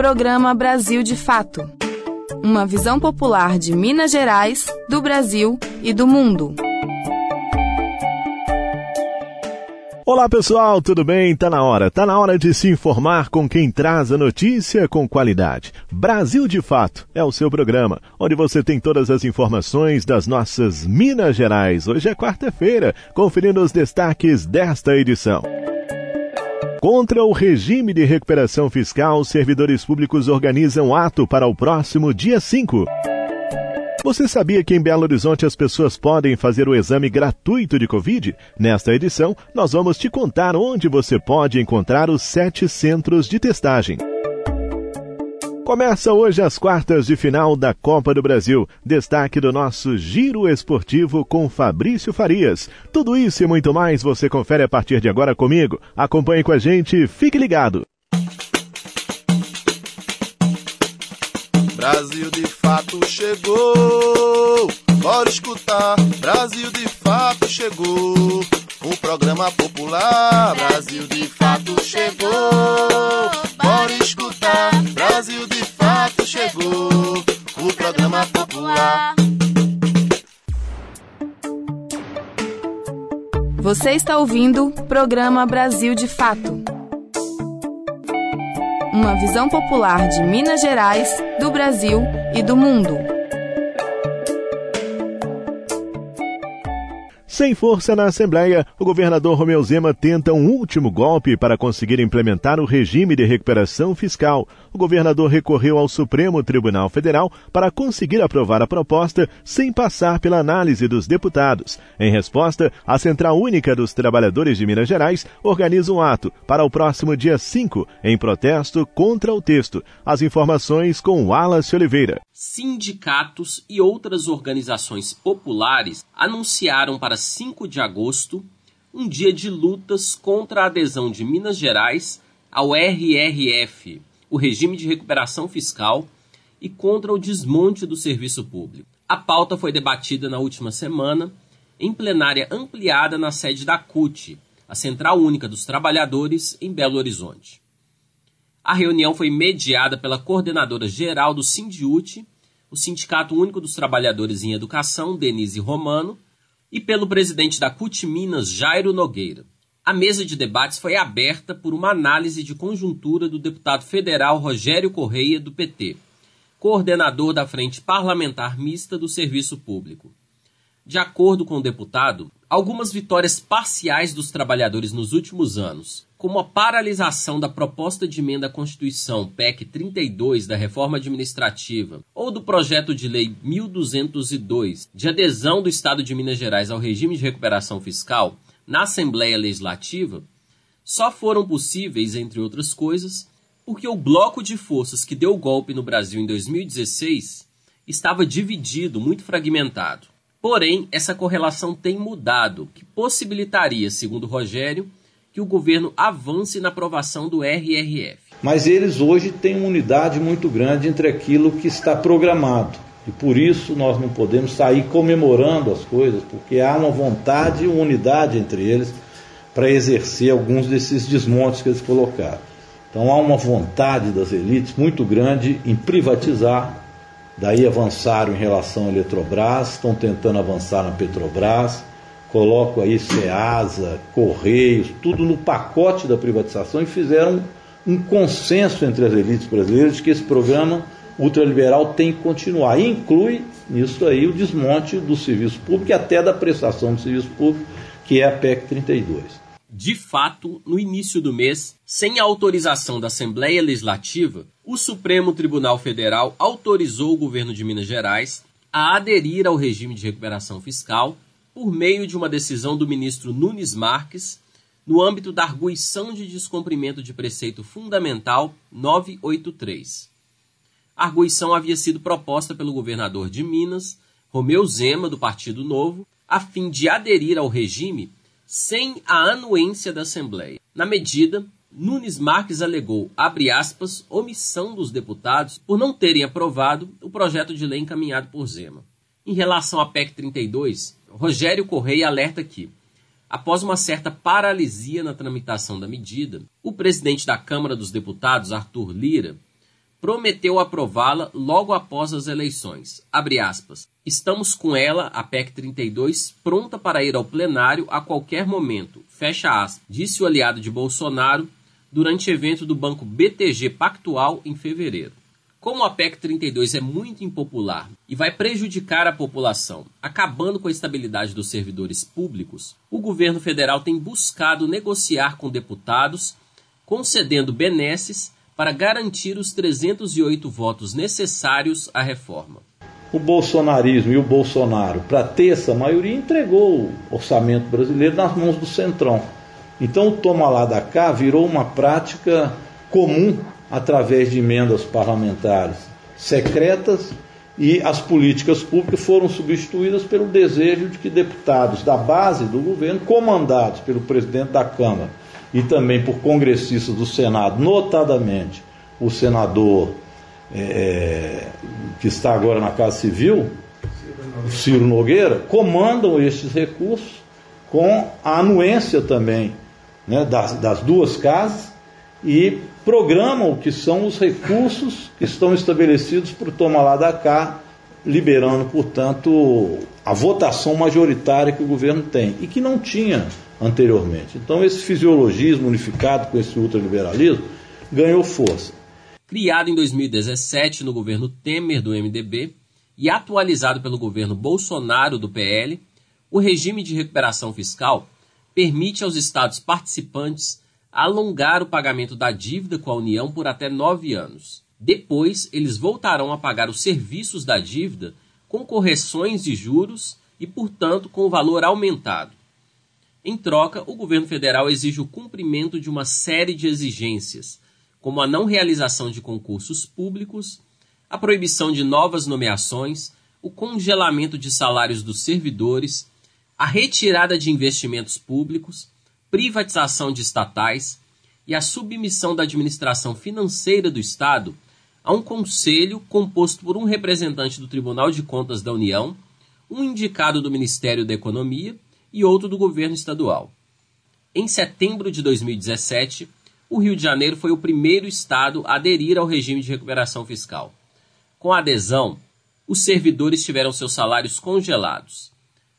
Programa Brasil de Fato. Uma visão popular de Minas Gerais, do Brasil e do mundo. Olá pessoal, tudo bem? Tá na hora, tá na hora de se informar com quem traz a notícia com qualidade. Brasil de Fato é o seu programa, onde você tem todas as informações das nossas Minas Gerais. Hoje é quarta-feira, conferindo os destaques desta edição. Contra o regime de recuperação fiscal, servidores públicos organizam ato para o próximo dia 5. Você sabia que em Belo Horizonte as pessoas podem fazer o exame gratuito de Covid? Nesta edição, nós vamos te contar onde você pode encontrar os sete centros de testagem. Começa hoje as quartas de final da Copa do Brasil. Destaque do nosso Giro Esportivo com Fabrício Farias. Tudo isso e muito mais você confere a partir de agora comigo. Acompanhe com a gente, fique ligado. Brasil de fato chegou. Bora escutar. Brasil de fato chegou. O programa popular. Brasil de fato chegou. Bora escutar. Brasil de fato chegou. O programa popular. Você está ouvindo o programa Brasil de Fato uma visão popular de Minas Gerais, do Brasil e do mundo. Sem força na Assembleia, o governador Romeu Zema tenta um último golpe para conseguir implementar o regime de recuperação fiscal. O governador recorreu ao Supremo Tribunal Federal para conseguir aprovar a proposta sem passar pela análise dos deputados. Em resposta, a Central Única dos Trabalhadores de Minas Gerais organiza um ato para o próximo dia 5, em protesto contra o texto. As informações com Wallace Oliveira. Sindicatos e outras organizações populares anunciaram para 5 de agosto, um dia de lutas contra a adesão de Minas Gerais ao RRF, o Regime de Recuperação Fiscal, e contra o desmonte do serviço público. A pauta foi debatida na última semana em plenária ampliada na sede da CUT, a Central Única dos Trabalhadores, em Belo Horizonte. A reunião foi mediada pela coordenadora geral do Sindiute, o Sindicato Único dos Trabalhadores em Educação, Denise Romano, e pelo presidente da CUT Minas, Jairo Nogueira. A mesa de debates foi aberta por uma análise de conjuntura do deputado federal Rogério Correia, do PT, coordenador da Frente Parlamentar Mista do Serviço Público. De acordo com o deputado, algumas vitórias parciais dos trabalhadores nos últimos anos, como a paralisação da proposta de emenda à Constituição PEC 32 da reforma administrativa ou do projeto de lei 1202 de adesão do Estado de Minas Gerais ao regime de recuperação fiscal na Assembleia Legislativa, só foram possíveis, entre outras coisas, porque o bloco de forças que deu o golpe no Brasil em 2016 estava dividido, muito fragmentado. Porém, essa correlação tem mudado, que possibilitaria, segundo Rogério, que o governo avance na aprovação do RRF. Mas eles hoje têm uma unidade muito grande entre aquilo que está programado. E por isso nós não podemos sair comemorando as coisas, porque há uma vontade e uma unidade entre eles para exercer alguns desses desmontes que eles colocaram. Então há uma vontade das elites muito grande em privatizar, daí avançaram em relação à Eletrobras, estão tentando avançar na Petrobras, coloco aí SEASA, Correios, tudo no pacote da privatização e fizeram um consenso entre as elites brasileiras de que esse programa ultraliberal tem que continuar. E inclui nisso aí o desmonte do serviço público e até da prestação do serviço público, que é a PEC 32. De fato, no início do mês, sem autorização da Assembleia Legislativa, o Supremo Tribunal Federal autorizou o governo de Minas Gerais a aderir ao regime de recuperação fiscal por meio de uma decisão do ministro Nunes Marques, no âmbito da arguição de descumprimento de preceito fundamental 983. A arguição havia sido proposta pelo governador de Minas, Romeu Zema, do Partido Novo, a fim de aderir ao regime sem a anuência da Assembleia. Na medida, Nunes Marques alegou, abre aspas, omissão dos deputados por não terem aprovado o projeto de lei encaminhado por Zema. Em relação à PEC 32, Rogério Correia alerta que, após uma certa paralisia na tramitação da medida, o presidente da Câmara dos Deputados, Arthur Lira, prometeu aprová-la logo após as eleições. Estamos com ela, a PEC 32, pronta para ir ao plenário a qualquer momento. Fecha aspas, disse o aliado de Bolsonaro durante evento do banco BTG Pactual em fevereiro. Como a PEC 32 é muito impopular e vai prejudicar a população, acabando com a estabilidade dos servidores públicos, o governo federal tem buscado negociar com deputados, concedendo benesses para garantir os 308 votos necessários à reforma. O bolsonarismo e o Bolsonaro, para ter essa maioria, entregou o orçamento brasileiro nas mãos do Centrão. Então o toma lá da cá virou uma prática comum através de emendas parlamentares secretas e as políticas públicas foram substituídas pelo desejo de que deputados da base do governo, comandados pelo presidente da Câmara e também por congressistas do Senado, notadamente o senador é, que está agora na Casa Civil, Ciro Nogueira, comandam estes recursos com a anuência também né, das, das duas casas e programam o que são os recursos que estão estabelecidos para o lá da cá, liberando, portanto, a votação majoritária que o governo tem e que não tinha anteriormente. Então, esse fisiologismo unificado com esse ultraliberalismo ganhou força. Criado em 2017 no governo Temer do MDB e atualizado pelo governo Bolsonaro do PL, o regime de recuperação fiscal permite aos estados participantes alongar o pagamento da dívida com a União por até nove anos. Depois, eles voltarão a pagar os serviços da dívida com correções de juros e, portanto, com o valor aumentado. Em troca, o governo federal exige o cumprimento de uma série de exigências, como a não realização de concursos públicos, a proibição de novas nomeações, o congelamento de salários dos servidores, a retirada de investimentos públicos, privatização de estatais e a submissão da administração financeira do Estado a um conselho composto por um representante do Tribunal de Contas da União, um indicado do Ministério da Economia e outro do governo estadual. Em setembro de 2017, o Rio de Janeiro foi o primeiro estado a aderir ao regime de recuperação fiscal. Com a adesão, os servidores tiveram seus salários congelados.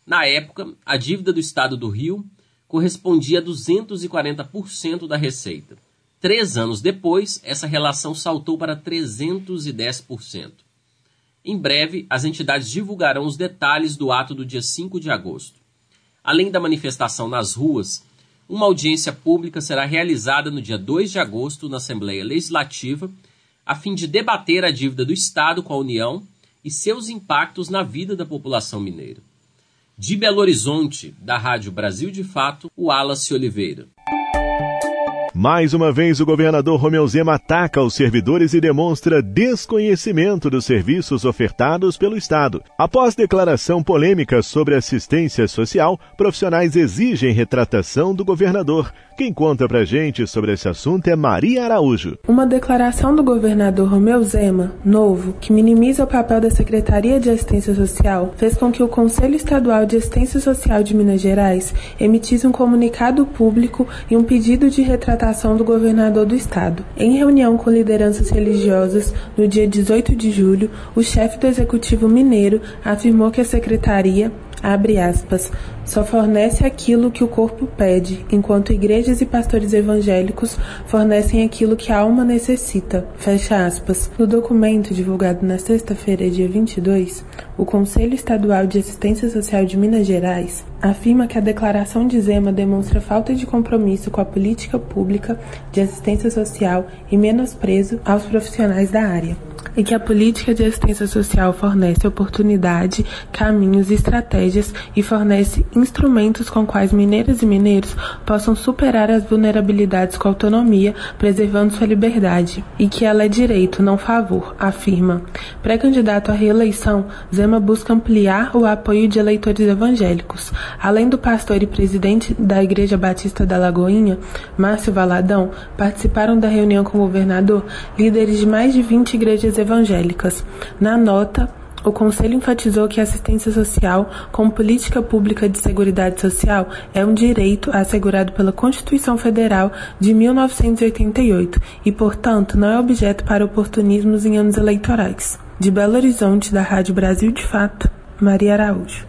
Na época, a dívida do estado do Rio correspondia a 240% da receita. Três anos depois, essa relação saltou para 310%. Em breve, as entidades divulgarão os detalhes do ato do dia 5 de agosto. Além da manifestação nas ruas, uma audiência pública será realizada no dia 2 de agosto na Assembleia Legislativa, a fim de debater a dívida do Estado com a União e seus impactos na vida da população mineira. De Belo Horizonte, da Rádio Brasil de Fato, o Wallace Oliveira. Mais uma vez, o governador Romeu Zema ataca os servidores e demonstra desconhecimento dos serviços ofertados pelo Estado. Após declaração polêmica sobre assistência social, profissionais exigem retratação do governador. Quem conta pra gente sobre esse assunto é Maria Araújo. Uma declaração do governador Romeu Zema, novo, que minimiza o papel da Secretaria de Assistência Social, fez com que o Conselho Estadual de Assistência Social de Minas Gerais emitisse um comunicado público e um pedido de retratação do governador do estado. Em reunião com lideranças religiosas no dia 18 de julho, o chefe do executivo mineiro afirmou que a secretaria abre aspas, só fornece aquilo que o corpo pede, enquanto igrejas e pastores evangélicos fornecem aquilo que a alma necessita. Fecha aspas. No documento divulgado na sexta-feira, dia 22, o Conselho Estadual de Assistência Social de Minas Gerais afirma que a declaração de Zema demonstra falta de compromisso com a política pública de assistência social e menosprezo aos profissionais da área e que a política de assistência social fornece oportunidade, caminhos e estratégias e fornece instrumentos com quais mineiras e mineiros possam superar as vulnerabilidades com autonomia, preservando sua liberdade, e que ela é direito, não favor, afirma. Pré-candidato à reeleição, Zema busca ampliar o apoio de eleitores evangélicos. Além do pastor e presidente da Igreja Batista da Lagoinha, Márcio Valadão, participaram da reunião com o governador líderes de mais de 20 igrejas evangélicas. Na nota, o Conselho enfatizou que a assistência social, como política pública de seguridade social, é um direito assegurado pela Constituição Federal de 1988 e, portanto, não é objeto para oportunismos em anos eleitorais. De Belo Horizonte, da Rádio Brasil de Fato, Maria Araújo.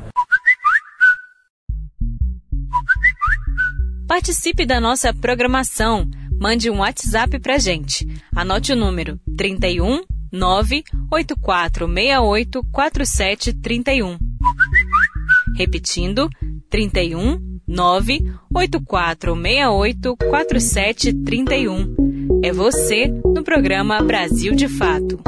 Participe da nossa programação. Mande um WhatsApp pra gente. Anote o número 31 98468 4731. Repetindo, 31 98468 4731. É você no programa Brasil de Fato.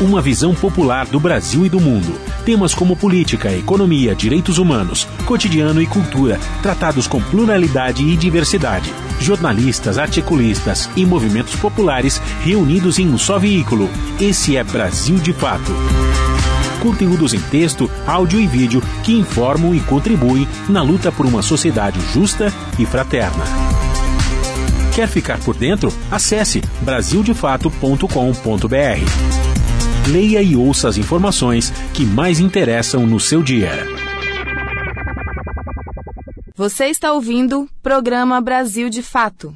Uma visão popular do Brasil e do mundo. Temas como política, economia, direitos humanos, cotidiano e cultura, tratados com pluralidade e diversidade. Jornalistas, articulistas e movimentos populares reunidos em um só veículo. Esse é Brasil de Fato. Conteúdos em texto, áudio e vídeo que informam e contribuem na luta por uma sociedade justa e fraterna. Quer ficar por dentro? Acesse brasildefato.com.br leia e ouça as informações que mais interessam no seu dia. Você está ouvindo Programa Brasil de Fato.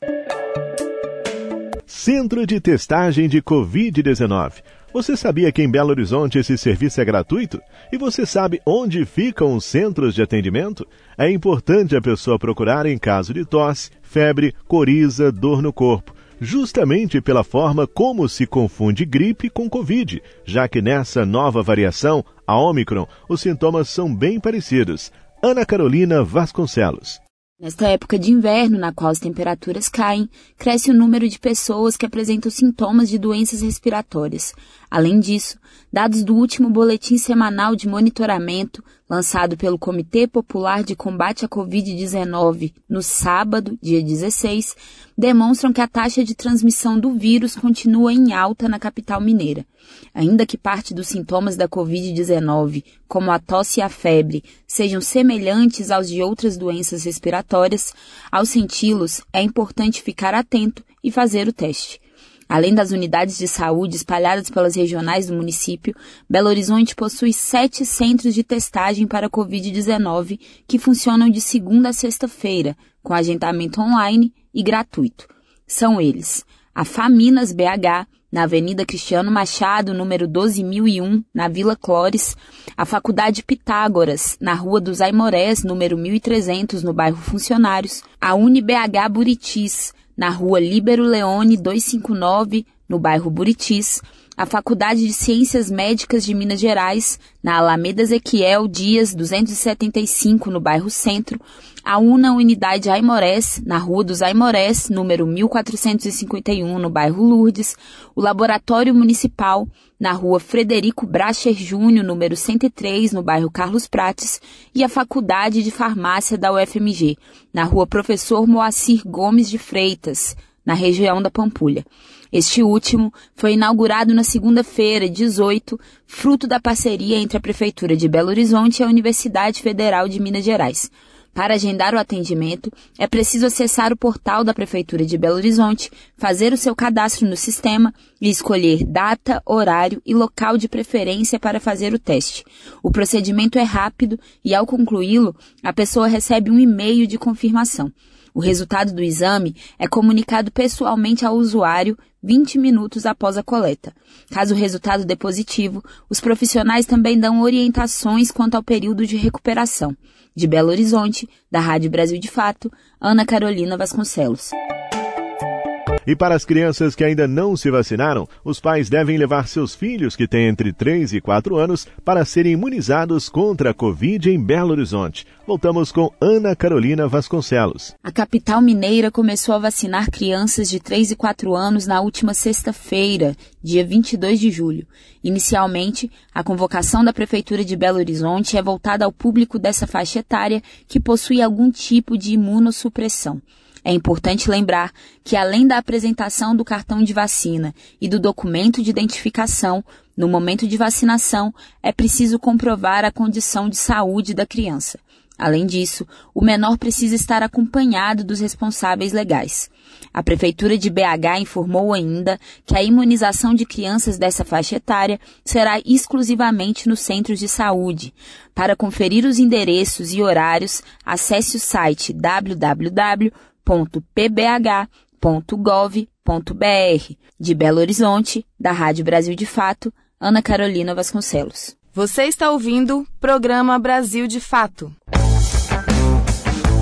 Centro de Testagem de Covid-19. Você sabia que em Belo Horizonte esse serviço é gratuito? E você sabe onde ficam os centros de atendimento? É importante a pessoa procurar em caso de tosse, febre, coriza, dor no corpo justamente pela forma como se confunde gripe com Covid, já que nessa nova variação, a Omicron, os sintomas são bem parecidos. Ana Carolina Vasconcelos. Nesta época de inverno, na qual as temperaturas caem, cresce o número de pessoas que apresentam sintomas de doenças respiratórias. Além disso, dados do último boletim semanal de monitoramento, lançado pelo Comitê Popular de Combate à Covid-19 no sábado, dia 16, demonstram que a taxa de transmissão do vírus continua em alta na capital mineira. Ainda que parte dos sintomas da Covid-19, como a tosse e a febre, sejam semelhantes aos de outras doenças respiratórias, ao senti-los é importante ficar atento e fazer o teste. Além das unidades de saúde espalhadas pelas regionais do município, Belo Horizonte possui sete centros de testagem para Covid-19 que funcionam de segunda a sexta-feira, com agendamento online e gratuito. São eles a Faminas BH, na Avenida Cristiano Machado, número 12001, na Vila Clores, a Faculdade Pitágoras, na Rua dos Aimorés, número 1300, no bairro Funcionários, a UniBH Buritis, na rua Líbero Leone 259, no bairro Buritis, a Faculdade de Ciências Médicas de Minas Gerais, na Alameda Ezequiel Dias 275, no bairro Centro, a UNA Unidade Aimorés, na Rua dos Aimorés, número 1451, no bairro Lourdes, o Laboratório Municipal, na Rua Frederico Bracher Júnior, número 103, no bairro Carlos Prates, e a Faculdade de Farmácia da UFMG, na Rua Professor Moacir Gomes de Freitas, na região da Pampulha. Este último foi inaugurado na segunda-feira, 18, fruto da parceria entre a Prefeitura de Belo Horizonte e a Universidade Federal de Minas Gerais. Para agendar o atendimento, é preciso acessar o portal da Prefeitura de Belo Horizonte, fazer o seu cadastro no sistema e escolher data, horário e local de preferência para fazer o teste. O procedimento é rápido e, ao concluí-lo, a pessoa recebe um e-mail de confirmação. O resultado do exame é comunicado pessoalmente ao usuário 20 minutos após a coleta. Caso o resultado dê positivo, os profissionais também dão orientações quanto ao período de recuperação. De Belo Horizonte, da Rádio Brasil de Fato, Ana Carolina Vasconcelos. E para as crianças que ainda não se vacinaram, os pais devem levar seus filhos que têm entre 3 e 4 anos para serem imunizados contra a Covid em Belo Horizonte. Voltamos com Ana Carolina Vasconcelos. A capital mineira começou a vacinar crianças de 3 e 4 anos na última sexta-feira, dia 22 de julho. Inicialmente, a convocação da Prefeitura de Belo Horizonte é voltada ao público dessa faixa etária que possui algum tipo de imunossupressão. É importante lembrar que, além da apresentação do cartão de vacina e do documento de identificação, no momento de vacinação é preciso comprovar a condição de saúde da criança. Além disso, o menor precisa estar acompanhado dos responsáveis legais. A Prefeitura de BH informou ainda que a imunização de crianças dessa faixa etária será exclusivamente nos centros de saúde. Para conferir os endereços e horários, acesse o site www.pbh.gov.br. De Belo Horizonte, da Rádio Brasil de Fato, Ana Carolina Vasconcelos. Você está ouvindo Programa Brasil de Fato.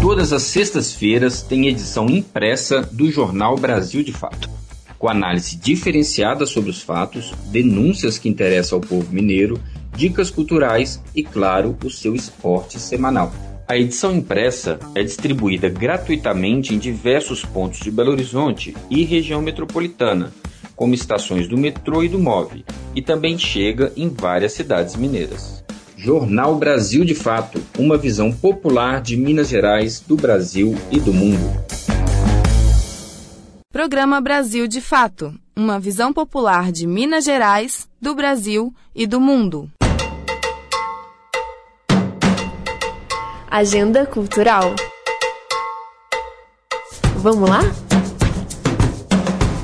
Todas as sextas-feiras tem edição impressa do Jornal Brasil de Fato, com análise diferenciada sobre os fatos, denúncias que interessam ao povo mineiro, dicas culturais e, claro, o seu esporte semanal. A edição impressa é distribuída gratuitamente em diversos pontos de Belo Horizonte e região metropolitana, como estações do metrô e do MOV, e também chega em várias cidades mineiras. Jornal Brasil de Fato, uma visão popular de Minas Gerais, do Brasil e do mundo. Programa Brasil de Fato, uma visão popular de Minas Gerais, do Brasil e do mundo. Agenda Cultural. Vamos lá?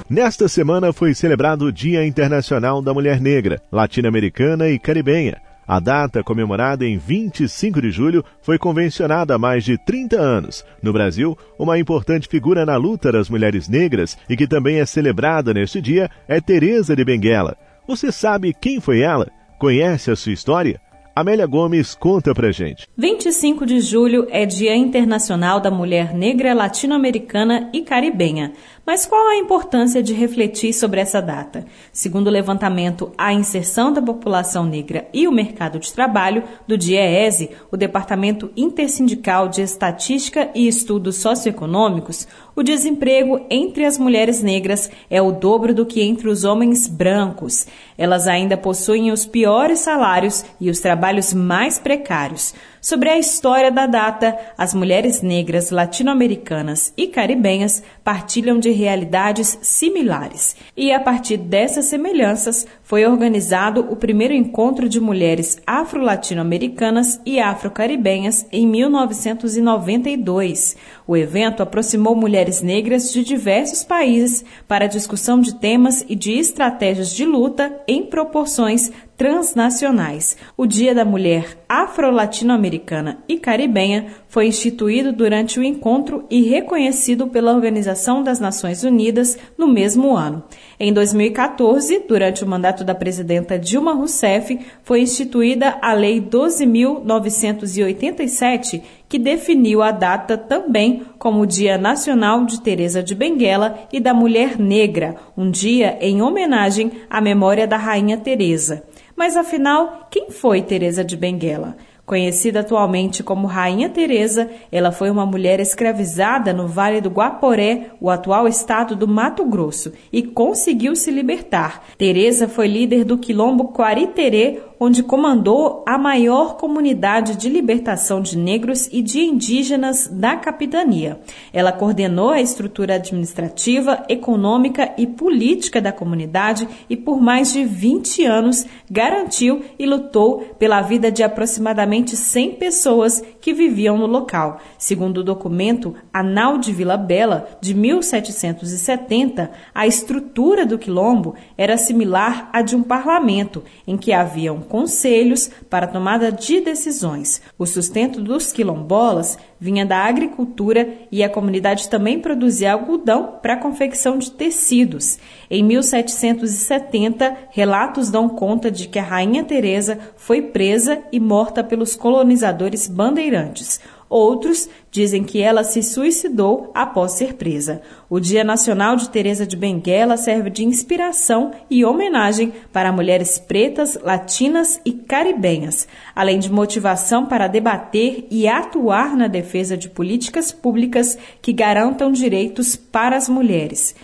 Nesta semana foi celebrado o Dia Internacional da Mulher Negra, Latino-Americana e Caribenha. A data, comemorada em 25 de julho, foi convencionada há mais de 30 anos. No Brasil, uma importante figura na luta das mulheres negras e que também é celebrada neste dia é Teresa de Benguela. Você sabe quem foi ela? Conhece a sua história? Amélia Gomes conta pra gente. 25 de julho é Dia Internacional da Mulher Negra Latino-Americana e Caribenha. Mas qual a importância de refletir sobre essa data? Segundo o levantamento A Inserção da População Negra e o Mercado de Trabalho, do DIEESE, o Departamento Intersindical de Estatística e Estudos Socioeconômicos, o desemprego entre as mulheres negras é o dobro do que entre os homens brancos. Elas ainda possuem os piores salários e os trabalhos mais precários. Sobre a história da data, as mulheres negras latino-americanas e caribenhas partilham de realidades similares. E a partir dessas semelhanças, foi organizado o primeiro encontro de mulheres afro-latino-americanas e afro-caribenhas em 1992. O evento aproximou mulheres negras de diversos países para discussão de temas e de estratégias de luta em proporções transnacionais. O Dia da Mulher Afro-Latino-Americana e Caribenha foi instituído durante o encontro e reconhecido pela Organização das Nações Unidas no mesmo ano. Em 2014, durante o mandato da presidenta Dilma Rousseff, foi instituída a Lei 12.987, que definiu a data também como o Dia Nacional de Teresa de Benguela e da Mulher Negra, um dia em homenagem à memória da Rainha Teresa. Mas afinal, quem foi Teresa de Benguela? Conhecida atualmente como Rainha Teresa, ela foi uma mulher escravizada no Vale do Guaporé, o atual estado do Mato Grosso, e conseguiu se libertar. Teresa foi líder do quilombo Quariterê, onde comandou a maior comunidade de libertação de negros e de indígenas da capitania. Ela coordenou a estrutura administrativa, econômica e política da comunidade e por mais de 20 anos garantiu e lutou pela vida de aproximadamente 100 pessoas que viviam no local. Segundo o documento Anal de Vila Bela, de 1770, a estrutura do quilombo era similar à de um parlamento, em que haviam conselhos para tomada de decisões. O sustento dos quilombolas vinha da agricultura e a comunidade também produzia algodão para a confecção de tecidos. Em 1770, relatos dão conta de que a rainha Teresa foi presa e morta pelos colonizadores bandeirantes. Outros dizem que ela se suicidou após ser presa. O Dia Nacional de Teresa de Benguela serve de inspiração e homenagem para mulheres pretas, latinas e caribenhas, além de motivação para debater e atuar na defesa de políticas públicas que garantam direitos para as mulheres.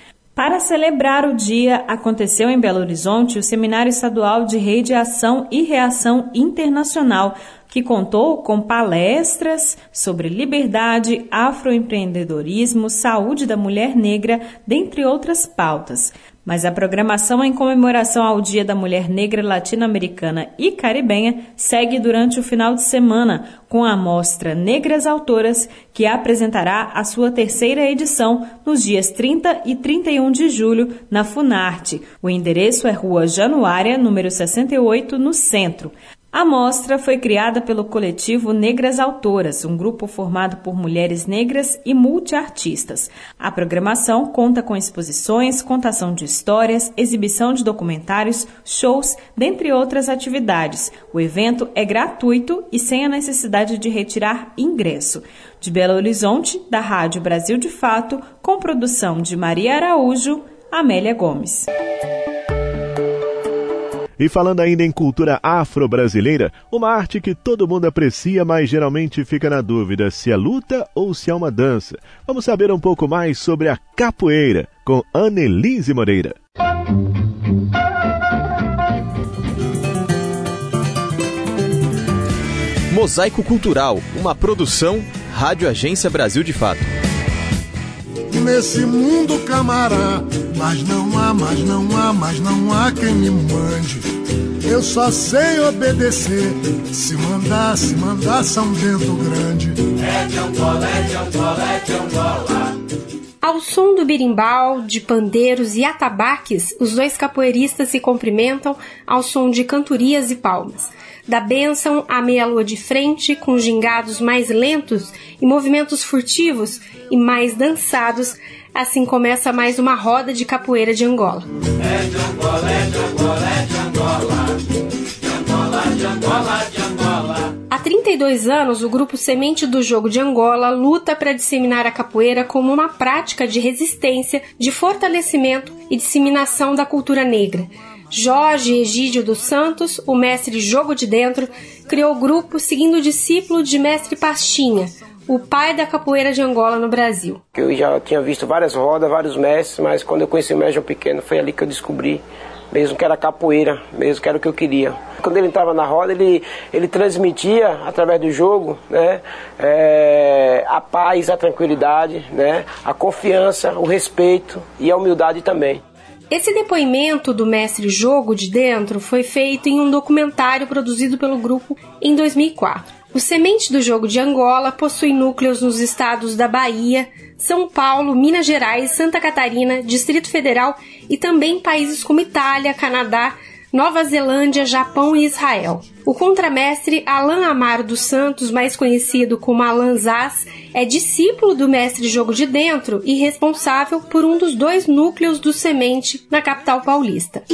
Para celebrar o dia, aconteceu em Belo Horizonte o Seminário Estadual de Rede Ação e Reação Internacional, que contou com palestras sobre liberdade, afroempreendedorismo, saúde da mulher negra, dentre outras pautas. Mas a programação em comemoração ao Dia da Mulher Negra Latino-Americana e Caribenha segue durante o final de semana com a mostra Negras Autoras, que apresentará a sua terceira edição nos dias 30 e 31 de julho na Funarte. O endereço é Rua Januária, número 68, no centro. A mostra foi criada pelo coletivo Negras Autoras, um grupo formado por mulheres negras e multiartistas. A programação conta com exposições, contação de histórias, exibição de documentários, shows, dentre outras atividades. O evento é gratuito e sem a necessidade de retirar ingresso. De Belo Horizonte, da Rádio Brasil de Fato, com produção de Maria Araújo, Amélia Gomes. E falando ainda em cultura afro-brasileira, uma arte que todo mundo aprecia, mas geralmente fica na dúvida se é luta ou se é uma dança. Vamos saber um pouco mais sobre a capoeira com Annelise Moreira. Mosaico Cultural, uma produção Rádio Agência Brasil de Fato. Nesse mundo camará, mas não há, mas não há, mas não há quem me mande. Eu só sei obedecer. Se mandar, se mandar, São Bento Grande. É de Angola, é de Angola, é de Angola. Ao som do birimbau, de pandeiros e atabaques, os dois capoeiristas se cumprimentam ao som de cantorias e palmas. Da bênção à meia-lua de frente, com gingados mais lentos e movimentos furtivos e mais dançados, assim começa mais uma roda de capoeira de Angola. É de Angola, é de Angola, é de Angola. De Angola, de Angola. Há 32 anos, o grupo Semente do Jogo de Angola luta para disseminar a capoeira como uma prática de resistência, de fortalecimento e disseminação da cultura negra Jorge Egídio dos Santos, o mestre Jogo de Dentro, criou o grupo seguindo o discípulo de mestre Pastinha, o pai da capoeira de Angola no Brasil. Eu já tinha visto várias rodas, vários mestres, mas quando eu conheci o mestre Pequeno, foi ali que eu descobri mesmo que era capoeira, mesmo que era o que eu queria. Quando ele entrava na roda, ele, ele transmitia através do jogo né, é, a paz, a tranquilidade, né, a confiança, o respeito e a humildade também. Esse depoimento do mestre Jogo de Dentro foi feito em um documentário produzido pelo grupo em 2004. O Semente do Jogo de Angola possui núcleos nos estados da Bahia, São Paulo, Minas Gerais, Santa Catarina, Distrito Federal e também países como Itália, Canadá, Nova Zelândia, Japão e Israel. O contramestre Alan Amaro dos Santos, mais conhecido como Alan Zaz, é discípulo do mestre Jogo de Dentro e responsável por um dos dois núcleos do Semente na capital paulista.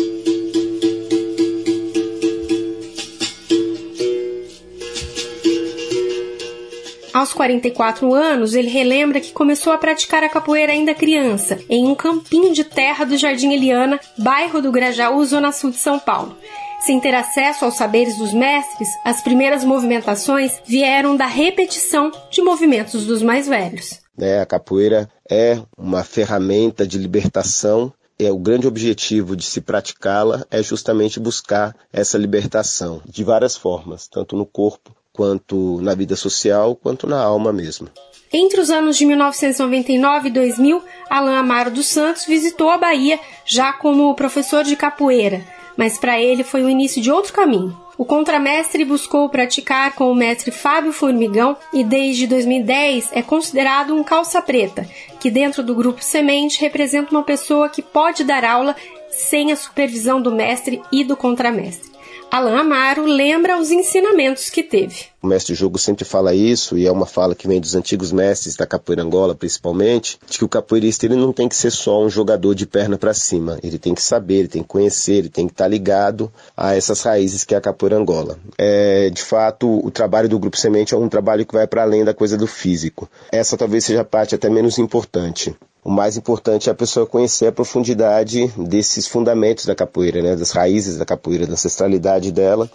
Aos 44 anos, ele relembra que começou a praticar a capoeira ainda criança, em um campinho de terra do Jardim Eliana, bairro do Grajaú, zona sul de São Paulo. Sem ter acesso aos saberes dos mestres, as primeiras movimentações vieram da repetição de movimentos dos mais velhos. É, a capoeira é uma ferramenta de libertação é o grande objetivo de se praticá-la é justamente buscar essa libertação de várias formas, tanto no corpo quanto na vida social, quanto na alma mesmo. Entre os anos de 1999 e 2000, Alain Amaro dos Santos visitou a Bahia já como professor de capoeira, mas para ele foi o início de outro caminho. O contramestre buscou praticar com o mestre Fábio Formigão e desde 2010 é considerado um calça preta, que dentro do grupo Semente representa uma pessoa que pode dar aula sem a supervisão do mestre e do contramestre. Alain Amaro lembra os ensinamentos que teve. O mestre Jogo sempre fala isso, e é uma fala que vem dos antigos mestres da capoeira Angola, principalmente, de que o capoeirista ele não tem que ser só um jogador de perna para cima. Ele tem que saber, ele tem que conhecer, ele tem que estar ligado a essas raízes que é a capoeira Angola. É, de fato, o trabalho do Grupo Semente é um trabalho que vai para além da coisa do físico. Essa talvez seja a parte até menos importante. O mais importante é a pessoa conhecer a profundidade desses fundamentos da capoeira, né, das raízes da capoeira, da ancestralidade dela.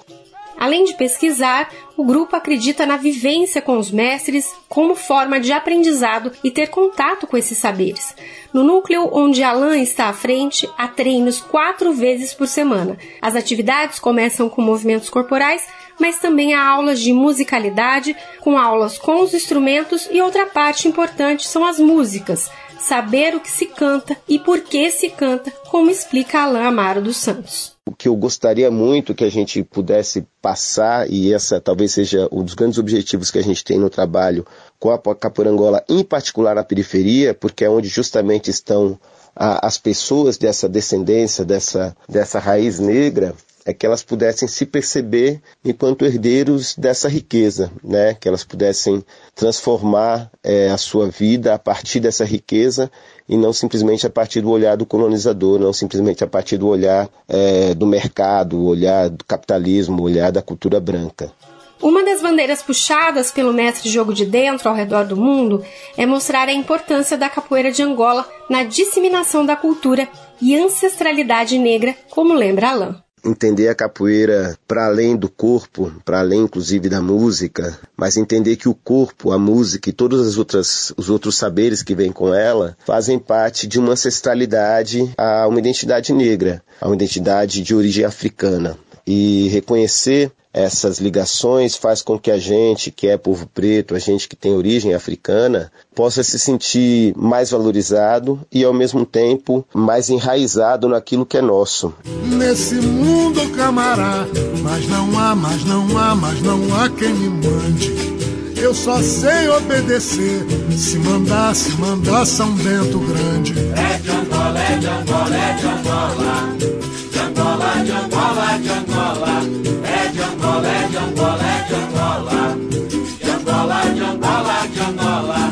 Além de pesquisar, o grupo acredita na vivência com os mestres como forma de aprendizado e ter contato com esses saberes. No núcleo onde Alain está à frente, há treinos quatro vezes por semana. As atividades começam com movimentos corporais, mas também há aulas de musicalidade, com aulas com os instrumentos e outra parte importante são as músicas saber o que se canta e por que se canta, como explica Alain Amaro dos Santos. Que eu gostaria muito que a gente pudesse passar, e essa talvez seja um dos grandes objetivos que a gente tem no trabalho com a Caporangola, em particular na periferia, porque é onde justamente estão a, as pessoas dessa descendência, dessa, dessa raiz negra, é que elas pudessem se perceber enquanto herdeiros dessa riqueza, né? que elas pudessem transformar é, a sua vida a partir dessa riqueza e não simplesmente a partir do olhar do colonizador, não simplesmente a partir do olhar é, do mercado, o olhar do capitalismo, o olhar da cultura branca. Uma das bandeiras puxadas pelo mestre jogo de dentro ao redor do mundo é mostrar a importância da capoeira de Angola na disseminação da cultura e ancestralidade negra, como lembra Alain entender a capoeira para além do corpo, para além inclusive da música, mas entender que o corpo, a música e todos as outras, os outros saberes que vêm com ela fazem parte de uma ancestralidade a uma identidade negra, a uma identidade de origem africana. E reconhecer essas ligações faz com que a gente, que é povo preto, a gente que tem origem africana, possa se sentir mais valorizado e ao mesmo tempo mais enraizado naquilo que é nosso. Nesse mundo camará, mas não há, mas não há, mas não há quem me mande. Eu só sei obedecer. Se mandar, se mandar São Bento Grande. É de Angola, é de Angola, é de Angola. De Angola, de Angola, de Angola. Angola, é de Angola, é de Angola. De Angola, de Angola, de Angola.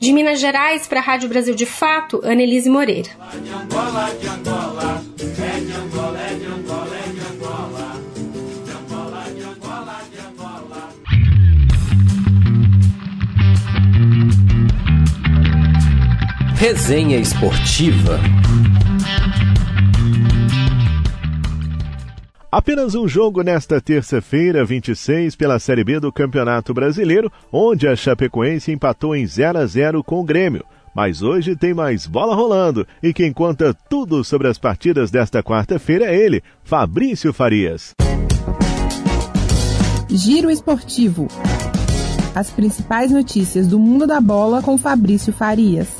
De Minas Gerais para a Rádio Brasil de Fato, Annelise Moreira. De Angola, de Angola, é de Angola, é de Angola, é de Angola. De Angola, de Angola, de Angola. Resenha Esportiva. Apenas um jogo nesta terça-feira, 26, pela Série B do Campeonato Brasileiro, onde a Chapecoense empatou em 0 a 0 com o Grêmio. Mas hoje tem mais bola rolando e quem conta tudo sobre as partidas desta quarta-feira é ele, Fabrício Farias. Giro Esportivo. As principais notícias do mundo da bola com Fabrício Farias.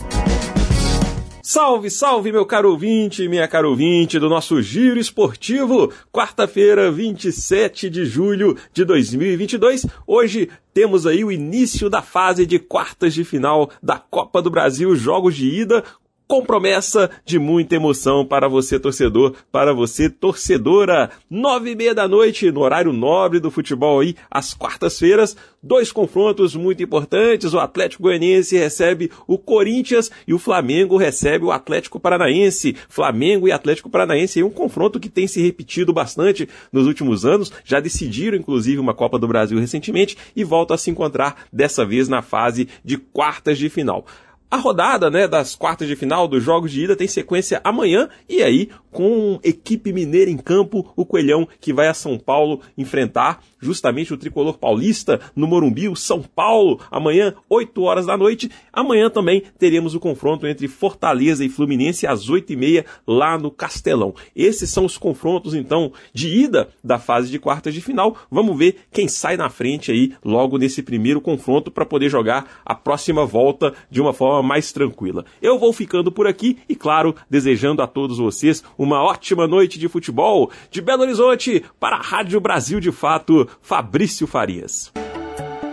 Salve, salve, meu caro ouvinte, minha caro ouvinte do nosso Giro Esportivo, quarta-feira, 27 de julho de 2022. Hoje temos aí o início da fase de quartas de final da Copa do Brasil, jogos de ida, com promessa de muita emoção para você, torcedor, para você, torcedora. Nove e meia da noite, no horário nobre do futebol aí, às quartas-feiras, dois confrontos muito importantes. O Atlético Goianiense recebe o Corinthians e o Flamengo recebe o Atlético Paranaense. Flamengo e Atlético Paranaense é um confronto que tem se repetido bastante nos últimos anos. Já decidiram, inclusive, uma Copa do Brasil recentemente e voltam a se encontrar dessa vez na fase de quartas de final. A rodada né, das quartas de final dos jogos de ida tem sequência amanhã e aí com equipe mineira em campo, o Coelhão que vai a São Paulo enfrentar justamente o tricolor paulista no Morumbi, o São Paulo, amanhã 8 horas da noite. Amanhã também teremos o confronto entre Fortaleza e Fluminense às 8 e meia lá no Castelão. Esses são os confrontos então de ida da fase de quartas de final. Vamos ver quem sai na frente aí logo nesse primeiro confronto para poder jogar a próxima volta de uma forma mais tranquila. Eu vou ficando por aqui e, claro, desejando a todos vocês uma ótima noite de futebol de Belo Horizonte para a Rádio Brasil de Fato, Fabrício Farias.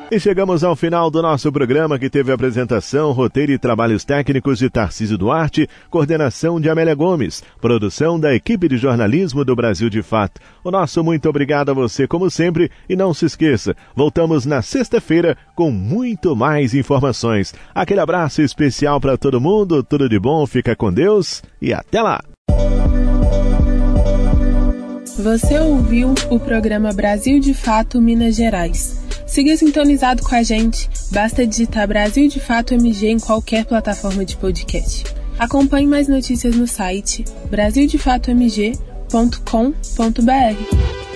E chegamos ao final do nosso programa que teve apresentação, roteiro e trabalhos técnicos de Tarcísio Duarte, coordenação de Amélia Gomes, produção da equipe de jornalismo do Brasil de Fato. O nosso muito obrigado a você como sempre e não se esqueça, voltamos na sexta-feira com muito mais informações. Aquele abraço especial para todo mundo, tudo de bom, fica com Deus e até lá. Você ouviu o programa Brasil de Fato Minas Gerais. Siga sintonizado com a gente, basta digitar Brasil de Fato MG em qualquer plataforma de podcast. Acompanhe mais notícias no site brasildefatomg.com.br.